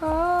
啊